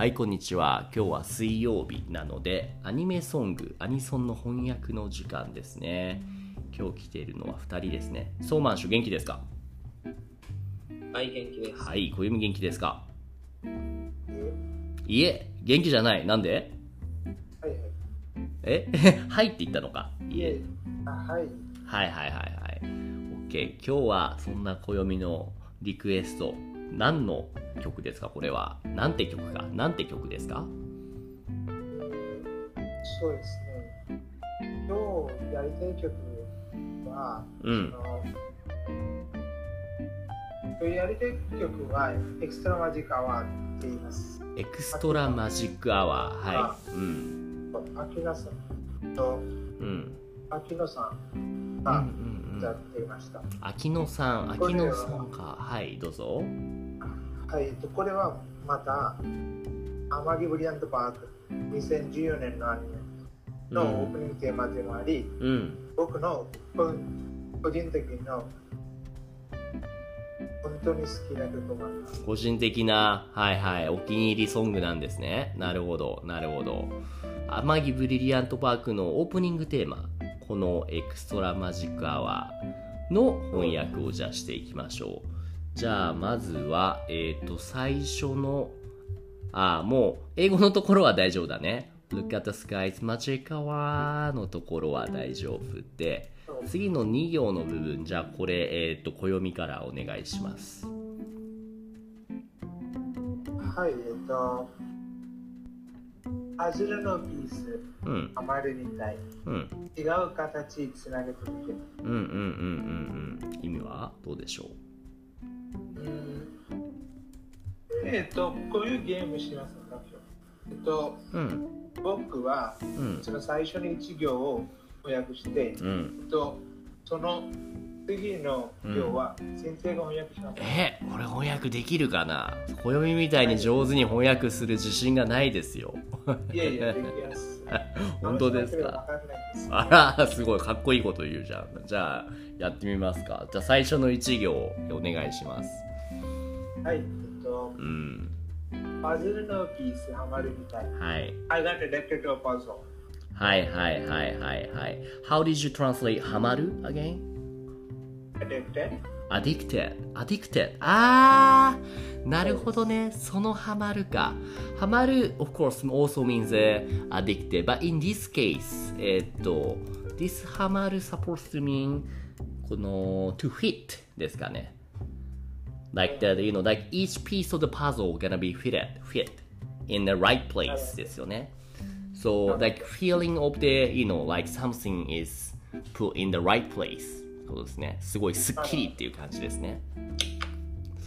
はい、こんにちは。今日は水曜日なので、アニメソング、アニソンの翻訳の時間ですね。今日来ているのは2人ですね。ソーマンシュ元気ですか？はい、元気です。はい、小弓元気ですか？いえ、元気じゃない。なんで？はいはい。え？はいって言ったのか？いえ。あはい。はいはいはいはい。OK。今日はそんな暦のリクエスト、何の曲ですか？これは。なんて曲か？なんて曲ですか？そうですね。今日やりたい曲は、うん。あの今日やりたい曲は Extra Magic Hour って言います。 Extra Magic Hour。はい。うん。秋野さんとうん。秋野さんうんがうんうん。歌っていました。秋野さん、秋野さんか。はい、どうぞ。はい、えっとこれはまた、アマギブリアントパーク2014年のアニメのオープニングテーマでもあり、うん。僕の個個人的の本当に好きな曲なんです。個人的な、はいはい、お気に入りソングなんですね。なるほど、なるほど。甘城ブリリアントパークのオープニングテーマ、この Extra Magic Hour の翻訳をじゃあしていきましょう。じゃあ、まずは、えっ、と、最初の、あ、もう、英語のところは大丈夫だね。Look at the skies, magic hour のところは大丈夫で、次の2行の部分、じゃあこれ、えっ、と、暦からお願いします。はい、えっと、アズルのピース、うん。余るみたい。うん。違う形つなげてみて。うんうんうんうんうん。意味はどうでしょう？んえっと、こういうゲームしますか？えっと、ううん。僕はうん。その最初に1行を翻訳して、うん。えっと、その次の行は先生が翻訳します。え、俺翻訳できるかな？暦みたいに上手に翻訳する自信がないですよ。いやいや、できます。本当ですわか？あら、すごいかっこいいこと言うじゃん。じゃあ、やってみますか。じゃあ最初の1行お願いします。はい、えっと、うん。パズルのピースはまるみたい。はい。I got addicted to a puzzle. はいはいはいはいはい。How did you translate ハマる？Again? Addicted? Addicted addicted あーなるほどねそのハマるかハマる of course also means、addicted but in this case えっと this ハマる supposed to mean この to fit ですかね like the you know like each piece of the puzzle gonna be fitted fit in the right place ですよね so like feeling of the you know like something is put in the right place そうですねすごいスッキリっていう感じですね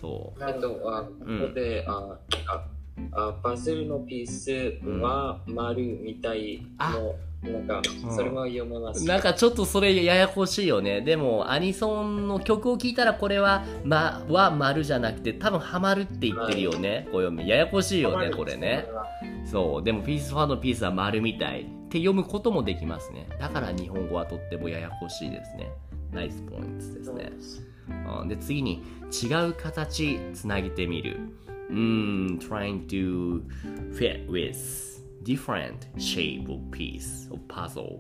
そうなるほど。えっと、あここで、あああパズルのピースは丸みたいの、なんか、うんそれは読めます。なんかちょっとそれややこしいよね。でもアニソンの曲を聴いたらこれは、ま、は丸じゃなくて多分ハマるって言ってるよね。こう読む。ややこしいよね、これね。そう。でもピースファーのピースは丸みたいって読むこともできますね。だから日本語はとってもややこしいですね。ナイスポイントですね。うんで、次に違う形つなげてみる。うーん、trying to fit with different shape of piece of puzzle.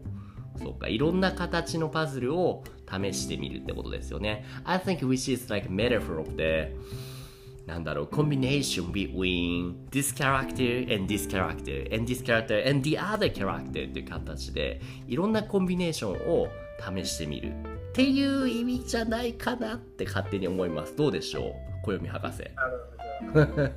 そうか、いろんな形のパズルを試してみるってことですよね。I think which is like metaphor of the なんだろう、combination between this character and this character and this character and the other character っていう形でいろんなコンビネーションを試してみるっていう意味じゃないかなって勝手に思います。どうでしょう？暦博士。なるほど。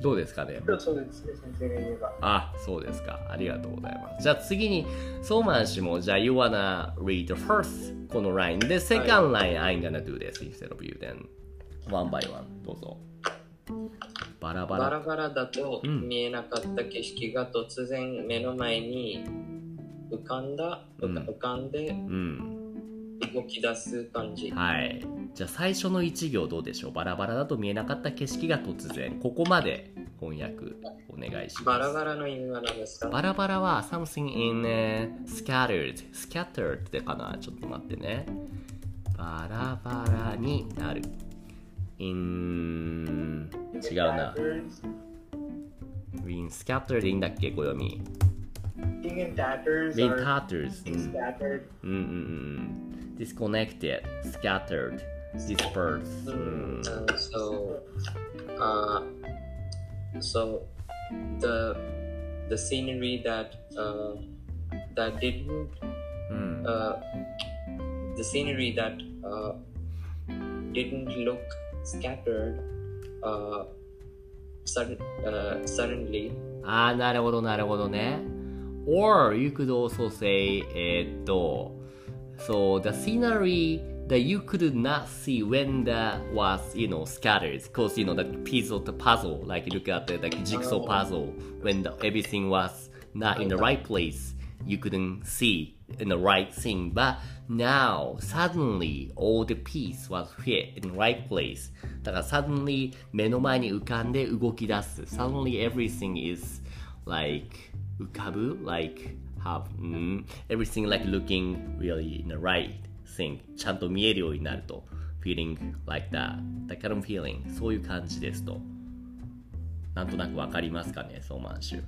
どうですかね？そうですね、先生が言えば。あ、そうですか。ありがとうございます。じゃあ次に、ソーマン氏も、じゃあ、you wanna read the first この line で、second line I'm gonna do this instead of you then one by one どうぞ。バラバラ。バラバラだとうん見えなかった景色が突然目の前に浮かんだ、うん浮かんでうん。動き出す感じ。はい。じゃあ最初の1行どうでしょう？バラバラだと見えなかった景色が突然。ここまで翻訳お願いします。バラバラの意味は何ですか？バラバラは something in、uh, scattered scattered ってかな？ちょっと待ってねバラバラになる in 違うな been scattered でいいんだっけ、暦。King in tatters been or tatters. うん scattered. うんうんうん。disconnected, scattered, dispersed. うん。 Uh, so, uh, so the the scenery that uh, that didn't うん。 uh, the scenery that uh, didn't look scattered uh, sudden, uh, suddenly ああ、なるほど、なるほどね。Or you could also say, えーっと、 so the scenery that you could not see when that was, you know, scattered. Because, you know, the piece of the puzzle, like look at the like, jigsaw puzzle, when the, everything was not in the right place, you couldn't see in the right thing. But now, suddenly, all the piece was fit in the right place. だから suddenly 目の前に浮かんで動き出す。Suddenly everything is like 浮かぶ like have、mm,、everything like looking really in the right thing ちゃんと見えるようになると feeling like that that kind of feeling そういう感じですとなんとなくわかりますかねソーマンシュ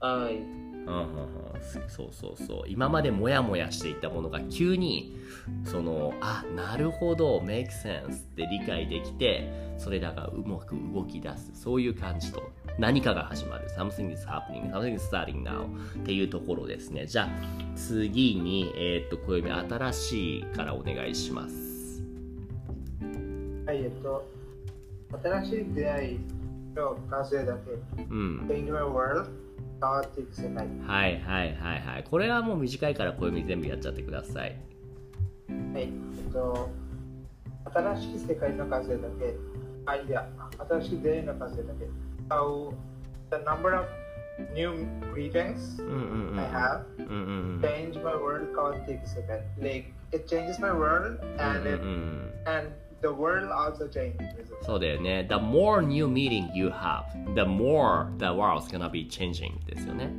I うんうんうん。そうそうそう今までモヤモヤしていたものが急にそのあなるほど make sense って理解できてそれらがうまく動き出す。そういう感じと。何かが始まる。something is happening. something is starting now っていうところですね。じゃあ次にえーっと暦新しいからお願いします。はい、えっと、新しい出会いの数だけ、うん。Change My World 変わっていく世界。はいはいはいはい。これはもう短いから暦全部やっちゃってください。はい、えっと、新しい世界の数だけ、あ、いや、新しい出会いの数だけ。So, the number of new greetings うんうんうん I have うんうんうん。change my world 変わっていく世界。Like, it changes my world うん and, うん it, うん。and the world also changes. そうだよね。The more new meeting you have, the more the world's gonna be changing ですよね。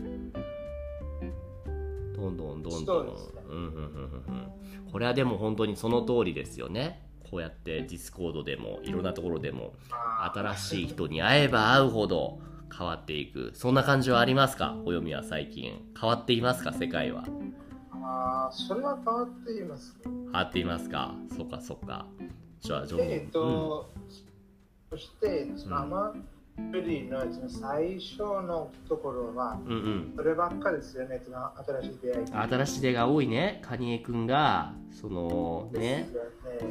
どんどんどんどん。そうんうんうんうんうんこれはでも本当にその通りですよね。こうやって Discord でもいろんなところでも新しい人に会えば会うほど変わっていく。そんな感じはありますか？お読みは最近。変わっていますか？世界は。あーそれは変わっています。変わっていますか？そっかそっか。じゃあ、ジョンで、えっと、そして、そのうんアマプリのその最初のところは、うんうん。そればっかりですよね、その新しい出会い。新しい出が多いね。カニエくんが、そのねね。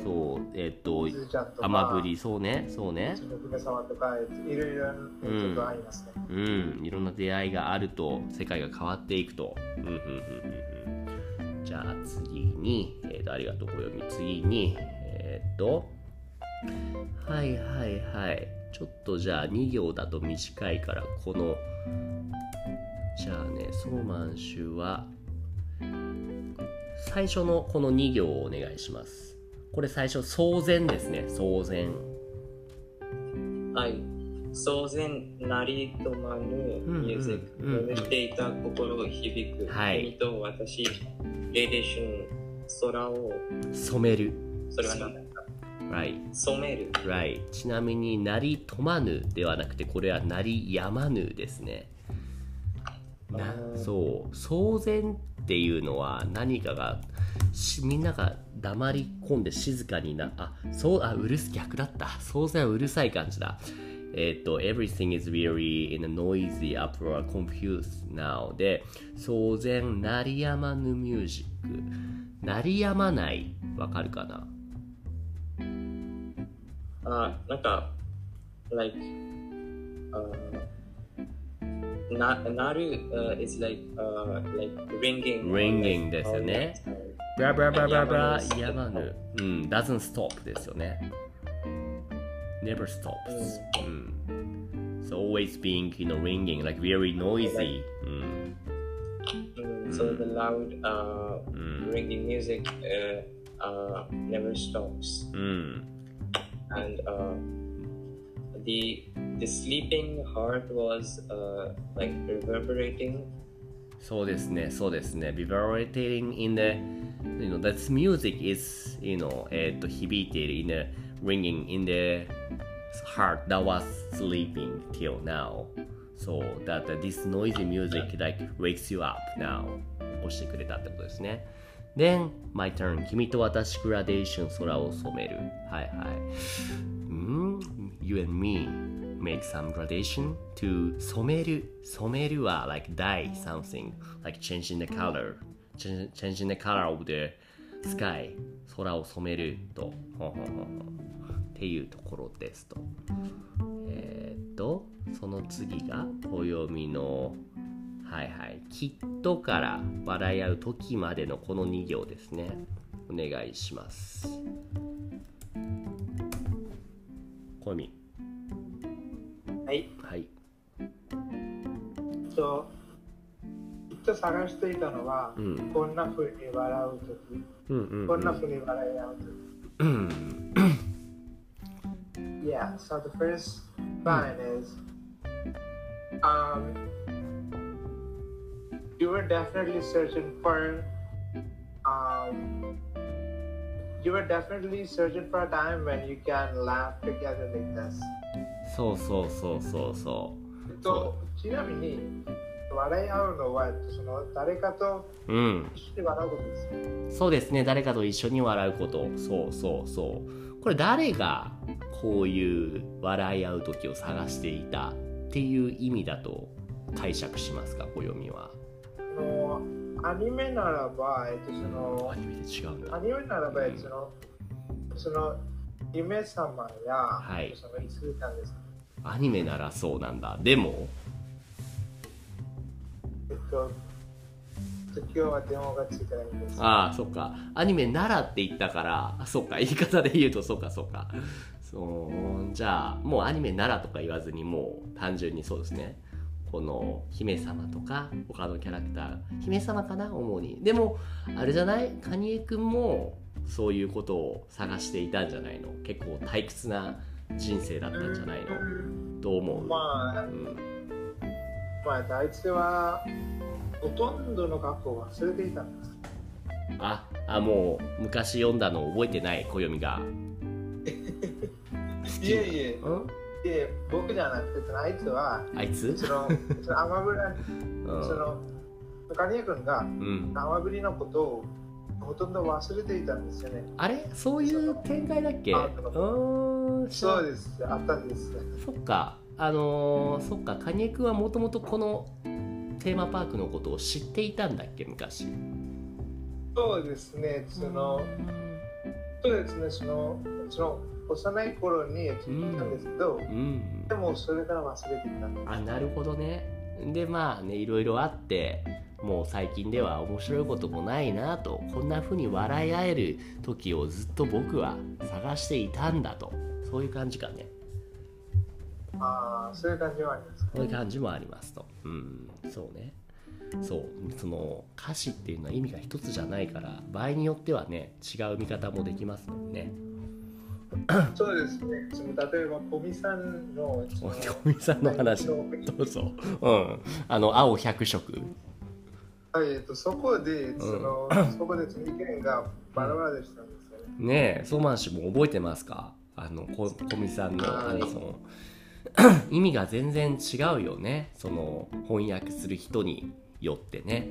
そう、えっと、すずちゃんとか、アマプリ、そうね、そうねそ。の姫様とか、いろいろちょっとありますね。うん、いろんな出会いがあると、世界が変わっていくと。うん、うん、うん、うんうん。じゃあ次に、えっ、と、ありがとう、お読み。次に、と、はいはいはい。ちょっとじゃあ2行だと短いから、この、じゃあね、ソーマン氏は、最初のこの2行をお願いします。これ最初、騒然ですね、騒然。はい。騒然なりとまぬミュージック、うんうんうん眠っていた心響く、はい君と私、レディション、空を、染める。それは何だ？Right. 染める。Right. ちなみになりとまぬではなくてこれはなりやまぬですね。なそう騒然っていうのは何かがしみんなが黙り込んで静かになあそうあうるす逆だった騒然はうるさい感じだえっ、と everything is very in a noisy uproar confused now で騒然鳴りやまぬミュージック鳴りやまないわかるかな？あ、なんか、like、uh, な、なる、uh, is like, uh, like ringing. Ringing ですよね。ブラブラブラブラブラやまぬ。うん、doesn't stop ですよね。never stops. うん。So always being, you know, ringing, like very noisy. うん。 Mm, So the loud, uh, うん。 ringing music, uh, uh, never stops. うん。 and uh, the the sleeping heart was uh, like reverberating そうですね、そうですね。vibrating in the, you know, that music is, you know, えっと、響いている in the, ringing in the, heart that was sleeping till now. So that this noisy music like wakes you up now. 起こしてくれたってことですね。 Then, my turn. 君と私グラデーション空を染める。はいはい。うん、You and me make some gradation to 染める。染めるは like dye something. Like changing the color. Ch- Changing the color of the sky. 空を染めると。ほんほんほんっていうところですと。えーっと、その次が暦の、はいはい、きっとから笑い合う時までのこの2行ですね。お願いします。暦。はい。はい。と、きっと探していたのは、うん。こんな風に笑うとき、うんうん、こんな風に笑い合うとき。うん。Yeah, so the first line is um, you were definitely searching for um, you were definitely searching for a time when you can laugh together like this. そうそうそうそうそえっと、ちなみに笑い合うのはその誰かとう。うん。一緒に笑うことです。そうですね。誰かと一緒に笑うこと。そうそうそう。これ誰がこういう笑い合う時を探していたっていう意味だと解釈しますか、暦は。アニメならば、えっと、そのアニメで違うんだア。ニメならば、えっとそのその夢様や、はいそのいつたんですアニメならそうなんだ。でも、えっと、今日は電話がついてないんです。ああ、そっか。アニメならって言ったから、あそっか。言い方で言うと、そっか、そっか。そう、じゃあ、もうアニメならとか言わずに、もう単純にそうですね。この姫様とか他のキャラクター姫様かな主に。でもあれじゃない？カニエくんもそういうことを探していたんじゃないの？結構退屈な人生だったんじゃないの？どう思う、まあう、ん、まあ、大地はほとんどの学校を忘れていたんです。ああもう昔読んだの覚えてない？暦が。いえいえ、うん？いえ僕じゃなくて、そのあいつは、あいつ？その、そのアマブラ、うん。その、カニエ君がうん。アマブリのことをほとんど忘れていたんですよね。あれ？そういう展開だっけ？う。んそう。です、あったんです。そっか。あのー、そっか。カニエ君はもともとこのテーマパークのことを知っていたんだっけ？昔。そうですね、その、そうですね、その、その幼い頃に聞いたんですけど、うん。でもそれから忘れていた。んです。あなるほどね。でまあねいろいろあってもう最近では面白いこともないなとこんな風に笑い合える時をずっと僕は探していたんだと。そういう感じかね。ああ、そういう感じはあります。そういう感じもありますと。うん。そうね。そう。その歌詞っていうのは意味が一つじゃないから場合によってはね違う見方もできますもんね そうですね、その例えば、小見さんの、小見さんの話。どうぞ。うん。あの青100色。はい、えっと、そこで、その、そこで意見がバラバラでしたんですよね。ねえ、ソーマン氏も覚えてますか？あの、こ小見さんの、はい。あの、その、意味が全然違うよね。その、翻訳する人によってね。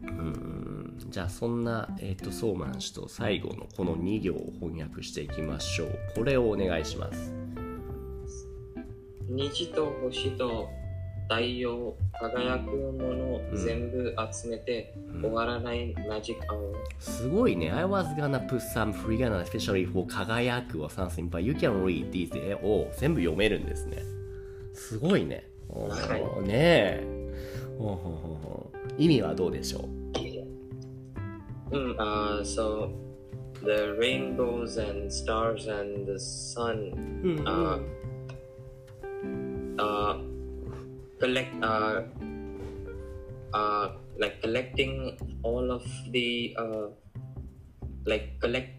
うん、じゃあそんな、えっ、と、ソーマン氏と最後のこの2行を翻訳していきましょう。これをお願いします。虹と星と太陽輝くものうん全部集めて、うん終わらないマジックアワーすごいね。I was gonna put some free gonna especially for 輝く or something, but you can read these を全部読めるんですね。すごいね。はねえ。ほうほうほうほう意味はどうでしょうん、uh, so the rainbows and stars and the sun う、うんあ uh, collect uh, uh, like collecting all of the uh, like collect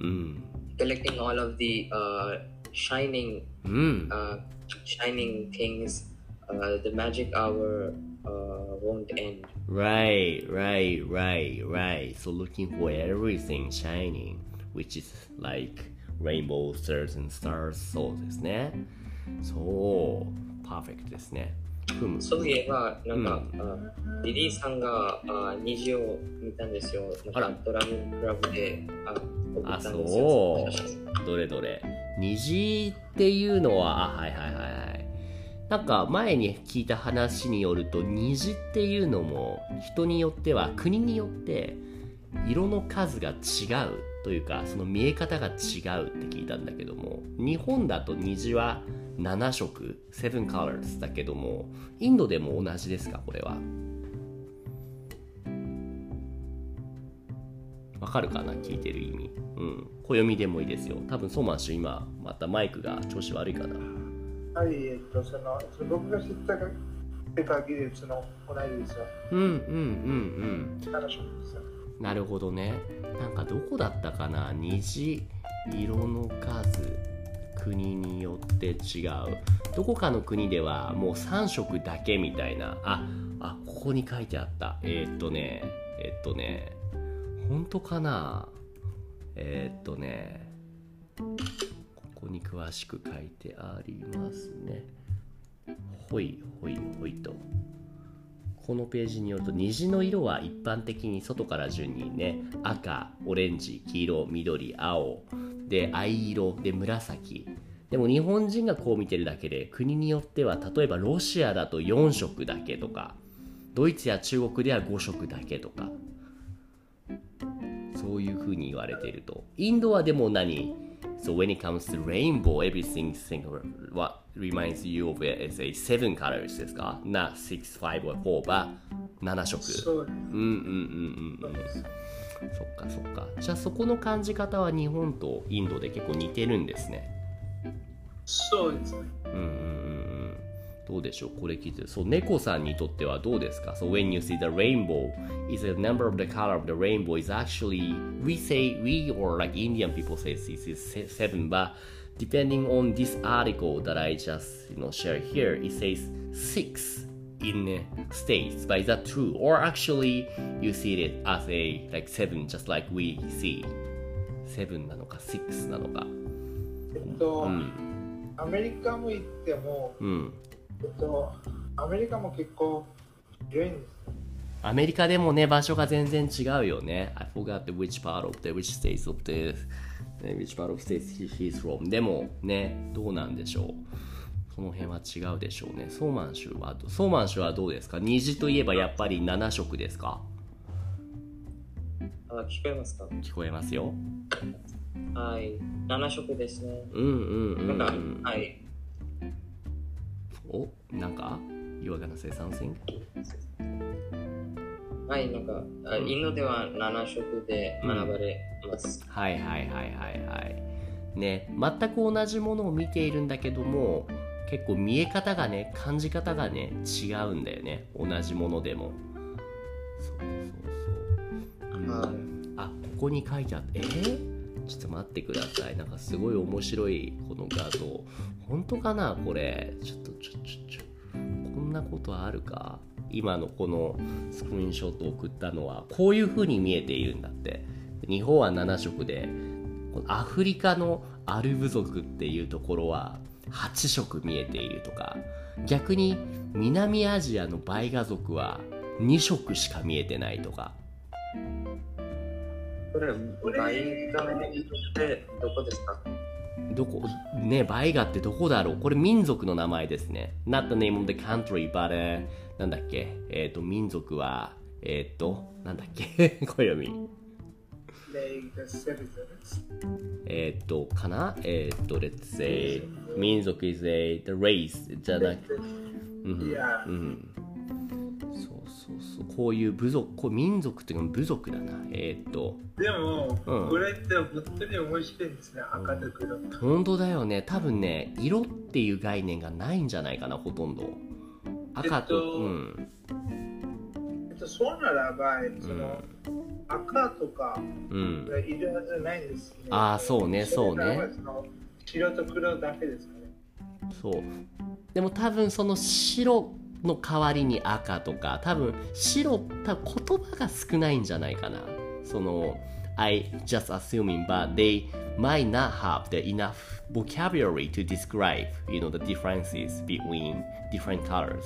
うん。 collecting all of the uh, shining うん。 uh, shining things uh, the magic hour uh, won't end Right, right, right, right. So looking for everything shining, which is like Rainbow Stars and Stars そうですねそうパーフェクトですねふむそういえば、なんか、あリリーさんがあ虹を見たんですよ。あらドラゴンクラブであ送ったんですよ。そうどれどれ虹っていうのはあはいはいはいはいなんか前に聞いた話によると虹っていうのも人によっては国によって色の数が違うというかその見え方が違うって聞いたんだけども日本だと虹は7色7 colors だけどもインドでも同じですかこれは？わかるかな？聞いてる意味。うん。暦でもいいですよ。多分ソーマン氏今またマイクが調子悪いかな。はい、えっと、その、その僕が知ったか限り、その、同じですよ。うんうんうん。7色ですよ。うんなるほどね。なんかどこだったかな？虹色の数国によって違う。どこかの国ではもう3色だけみたいな。ああここに書いてあった。えーっとねえーっとね本当かな？えーっとねこに詳しく書いてありますね。ほいほいほいと。このページによると虹の色は一般的に外から順にね赤オレンジ黄色緑青で藍色で紫。でも日本人がこう見てるだけで国によっては例えばロシアだと4色だけとかドイツや中国では5色だけとか。そういうふうに言われていると。インドはでも何？So when it comes to rainbow, everything think what reminds you of it is a seven colors ですか ?not six, five or four, but 7色。そうです。うんうんうんうんうん。そっかそっか。じゃあそこの感じ方は日本とインドで結構似てるんですね。そうですね。うん。どうでしょうこれ聞いてそう猫さんにとってはどうですか So when you see the rainbow is the number of the color of the rainbow is actually we say we or like Indian people say this is se- seven but depending on this article that I just you know share here it says six in uh, states but is that true or actually you see it as a like seven just like we see seven なのか six なのかえっと、うんアメリカも行っても、うんえっと、アメリカも結構広いんです。アメリカでもね、場所が全然違うよね。I forgot the which part of the, which states of the, which part of states he- he's from. でもね、どうなんでしょう。その辺は違うでしょうね。ソーマン州は、ソーマン州はどうですか？虹といえばやっぱり7色ですか？あ聞こえますか？聞こえますよ。はい。7色ですね。うんうんうん、うなんん。か、はい。お、なんか ?You are gonna say something? はい、なんか、あインドでは7色で学ばれます。はいはいはいはいはい。ね、全く同じものを見ているんだけども、結構見え方がね、感じ方がね、違うんだよね。同じものでも。そうそうそう。あ、ここに書いてあって、えー？ちょっと待ってください。なんかすごい面白いこの画像。本当かなこれ。ちょっとちょちょちょ。こんなことあるか？今のこのスクリーンショットを送ったのはこういう風に見えているんだって日本は7色でこのアフリカのアルブ族っていうところは8色見えているとか逆に南アジアのバイガ族は2色しか見えてないとかこれ、バイガってどこですか？どこ？ねバイガってどこだろう？これ民族の名前ですね。Not the name of the country but、uh, なんだっけ？えっ、と民族はえっ、となんだっけ？暦 Like the citizens. えっ、とかな？えっ、と let's say 民族 is a the race じゃなくうん Yeah. うん。こういう部族こう民族っていうか部族だな。えっ、と。でも、うんこれって本当に面白いんですね、赤と黒。本当だよね。多分ね色っていう概念がないんじゃないかなほとんど。赤と、えっとうん。えっと、そうならば、その、赤とかうん。がいるはずないんですね。あーそうねそうね。白と黒だけですかね。そう。でも多分その白の代わりに赤とか多分白多分言葉が少ないんじゃないかなその I just assuming, but they might not have the enough vocabulary to describe, you know, the differences between different colors.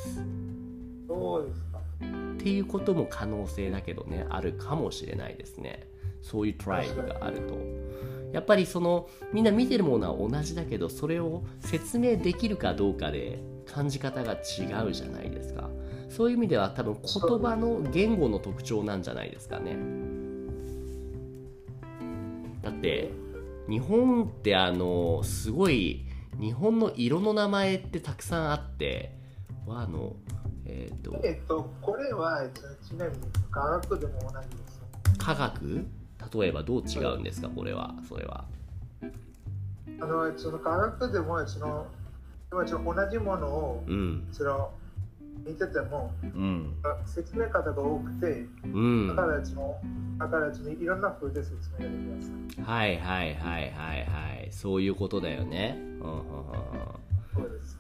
そうですか。っていうことも可能性だけどね、あるかもしれないですね。そういうトライブがあると。やっぱりそのみんな見てるものは同じだけどそれを説明できるかどうかで感じ方が違うじゃないですか。そういう意味では多分言葉の言語の特徴なんじゃないですかね。だって日本ってあのすごい日本の色の名前ってたくさんあって和のえっ、とえっと、これは、ちなみに科学でも同じです。科学？例えばどう違うんですかこれはそれは。あの、その科学でも、その、でもその同じものを、うん。その、見てても、うん。説明方が多くて、うん。だからその、だからそのいろんな風で説明ができます。はいはいはいはいはい。そういうことだよね、うんうんうんうん。そう。です。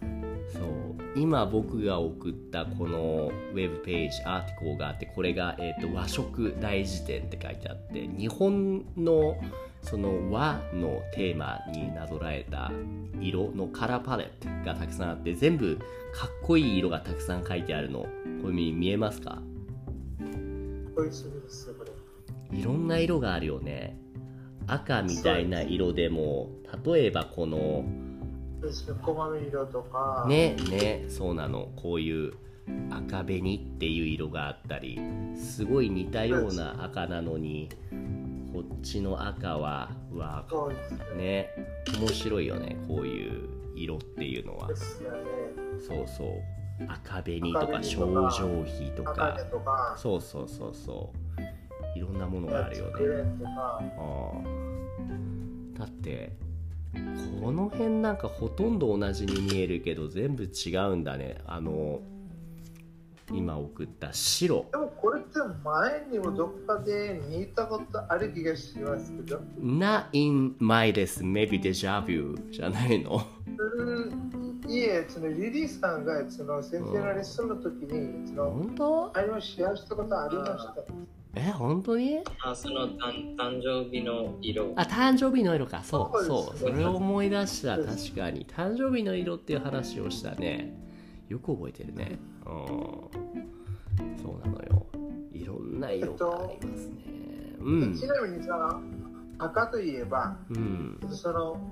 そう今僕が送ったこのウェブページアーティコーがあってこれが、えー、と和食大辞典って書いてあって日本のその和のテーマになぞらえた色のカラーパレットがたくさんあって全部かっこいい色がたくさん書いてあるの。これ見見えますか？こういう種類ですよ、これ。いろんな色があるよね。赤みたいな色でも例えばこのねねそうなの。こういう赤紅っていう色があったりすごい似たような赤なのにこっちの赤はうわね。ね。面白いよねこういう色っていうのは。そうそう。赤紅とか赤症紅とか状比と赤か。そうそうそうそう。いろんなものがあるよね。あ。だってこの辺なんかほとんど同じに見えるけど全部違うんだね。あの今送った白。でもこれって前にもどっかで見たことある気がしますけど、Not in my です。Maybe deja vu じゃないの？うん。いえ、そのリリーさんがその先生のレッスンの時に、その本当？あれをシェアしたことありました。え本当に？あその誕誕生日の色。あ誕生日の色か。そうそう。そうそれを思い出した。確かに。誕生日の色っていう話をしたねよく覚えてるね。うん。そうなのよ。いろんな色がありますね。うん。ちなみにさ、赤といえば、うん。その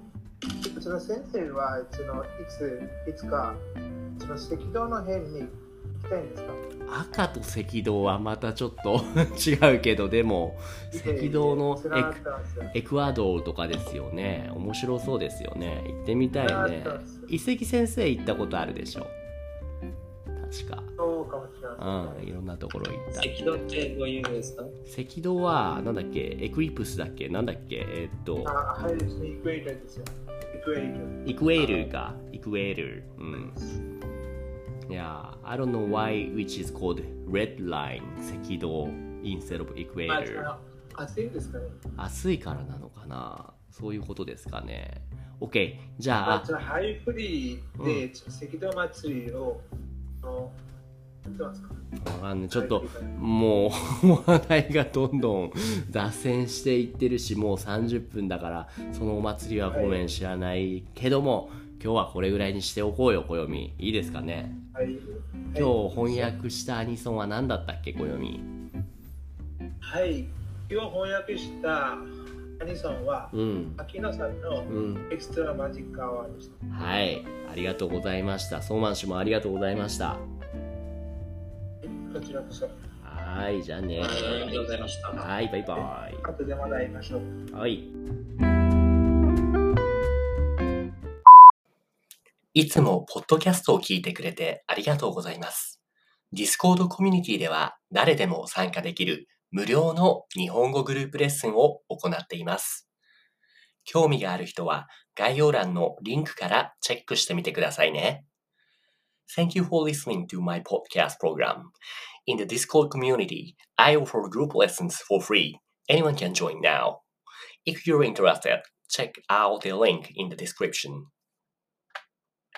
その先生はそのいついつかその赤道の辺に行きたいんですか？赤と赤道はまたちょっと 違うけどでも赤道のエクアドルとかですよね。面白そうですよね。行ってみたいね。一石先生行ったことあるでしょ？確か。そうかもしれませんうんいろんなところ行った。赤道ってどういうですか？赤道はなんだっけ？エクリプスだっけ？なんだっけ？えーっと。あはいですね、イクエーですよ。イクエー。イクエールか。イクエール。うん。いや I don't know why which is called red line 赤道。instead of まあ equator 暑いんですかね。暑いからなのかな？そういうことですかね。OK じゃあ。まあ、そのハイフリーで、赤道祭りを、あの、やってますか？わかんない。ちょっともう話題がどんどん脱線していってるしもう30分だからそのお祭りはごめん知らないけども今日はこれぐらいにしておこうよ暦。いいですかね？はい。今日翻訳したアニソンは何だったっけ暦？はい。今日翻訳したアニソンは、うん秋野さんのうん Extra Magic Hour でした。はいありがとうございましたソーマン氏もありがとうございましたこちらこそ。はいじゃあねありがとうございました。はいバイバイ後でまた会いましょう。はい。いつもポッドキャストを聞いてくれてありがとうございます。Discord コミュニティでは誰でも参加できる無料の日本語グループレッスンを行っています。興味がある人は概要欄のリンクからチェックしてみてくださいね。Thank you for listening to my podcast program. In the Discord community, I offer group lessons for free. Anyone can join now. If you're interested, check out the link in the description.